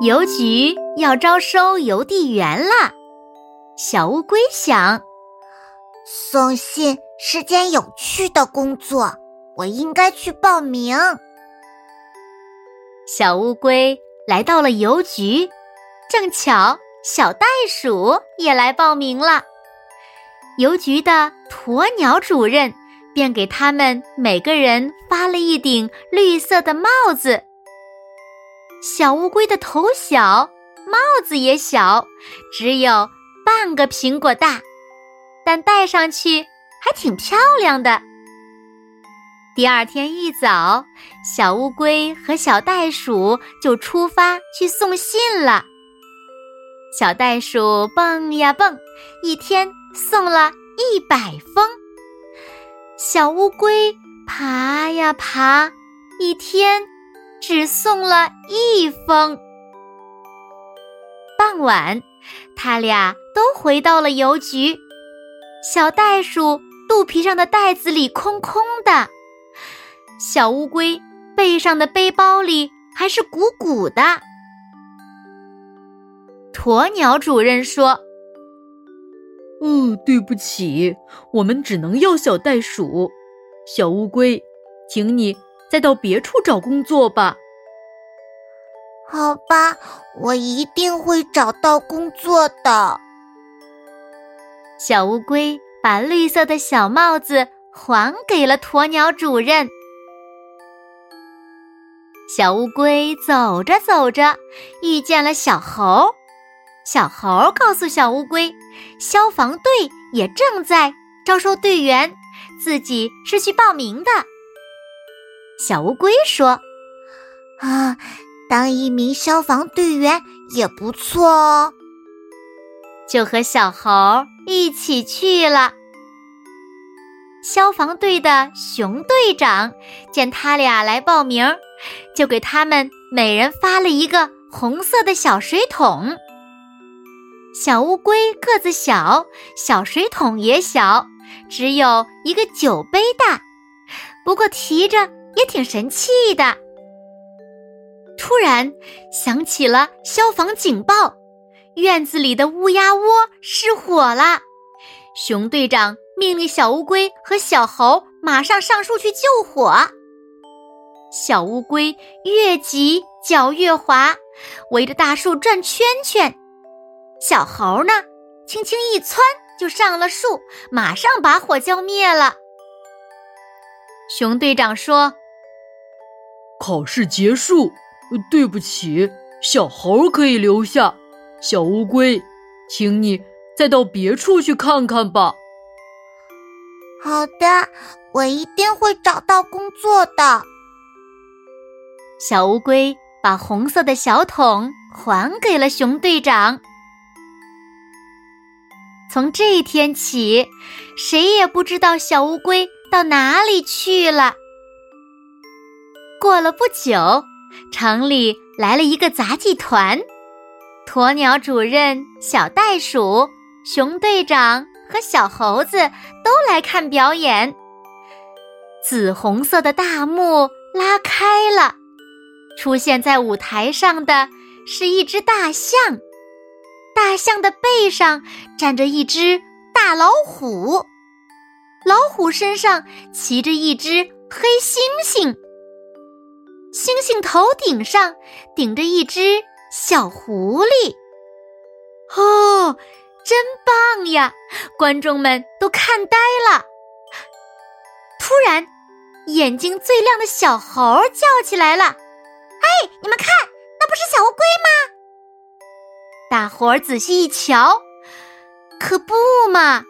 邮局要招收邮递员啦！小乌龟想，送信是件有趣的工作，我应该去报名。小乌龟来到了邮局，正巧小袋鼠也来报名了。邮局的鸵鸟主任便给他们每个人发了一顶绿色的帽子。小乌龟的头小，帽子也小，只有半个苹果大，但戴上去还挺漂亮的。第二天一早，小乌龟和小袋鼠就出发去送信了。小袋鼠蹦呀蹦，一天送了一百封；小乌龟爬呀爬，一天。只送了一封。傍晚，他俩都回到了邮局。小袋鼠肚皮上的袋子里空空的，小乌龟背上的背包里还是鼓鼓的。鸵鸟主任说：“哦，对不起，我们只能要小袋鼠。小乌龟，请你。”再到别处找工作吧。好吧，我一定会找到工作的。小乌龟把绿色的小帽子还给了鸵鸟主任。小乌龟走着走着，遇见了小猴。小猴告诉小乌龟，消防队也正在招收队员，自己是去报名的。小乌龟说：“啊，当一名消防队员也不错哦。”就和小猴一起去了。消防队的熊队长见他俩来报名，就给他们每人发了一个红色的小水桶。小乌龟个子小，小水桶也小，只有一个酒杯大，不过提着。也挺神气的。突然响起了消防警报，院子里的乌鸦窝失火了。熊队长命令小乌龟和小猴马上上树去救火。小乌龟越急脚越滑，围着大树转圈圈。小猴呢，轻轻一窜就上了树，马上把火浇灭了。熊队长说。考试结束，对不起，小猴可以留下。小乌龟，请你再到别处去看看吧。好的，我一定会找到工作的。小乌龟把红色的小桶还给了熊队长。从这一天起，谁也不知道小乌龟到哪里去了。过了不久，城里来了一个杂技团，鸵鸟主任、小袋鼠、熊队长和小猴子都来看表演。紫红色的大幕拉开了，出现在舞台上的是一只大象，大象的背上站着一只大老虎，老虎身上骑着一只黑猩猩。星星头顶上顶着一只小狐狸，哦，真棒呀！观众们都看呆了。突然，眼睛最亮的小猴叫起来了：“哎，你们看，那不是小乌龟吗？”大伙儿仔细一瞧，可不嘛，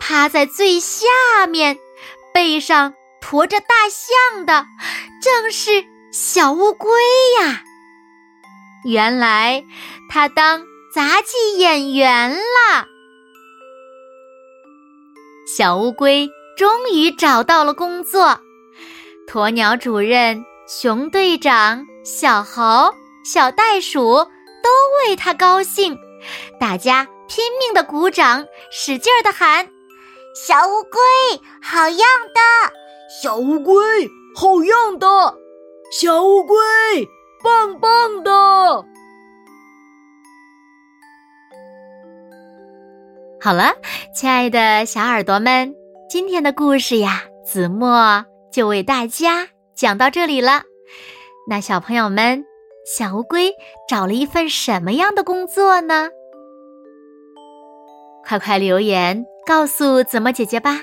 趴在最下面，背上驮着大象的，正是。小乌龟呀！原来他当杂技演员了！小乌龟终于找到了工作，鸵鸟主任、熊队长、小猴、小袋鼠都为他高兴，大家拼命的鼓掌，使劲儿的喊：“小乌龟，好样的！小乌龟，好样的！小乌龟，棒棒的！”好了，亲爱的小耳朵们，今天的故事呀，子墨就为大家讲到这里了。那小朋友们，小乌龟找了一份什么样的工作呢？快快留言告诉子墨姐姐吧。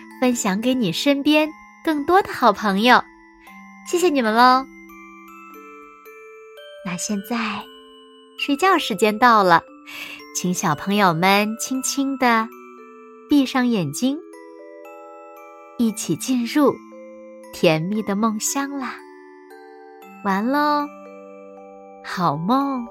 分享给你身边更多的好朋友。谢谢你们喽！那现在睡觉时间到了。请小朋友们轻轻的闭上眼睛，一起进入甜蜜的梦乡啦！完喽，好梦。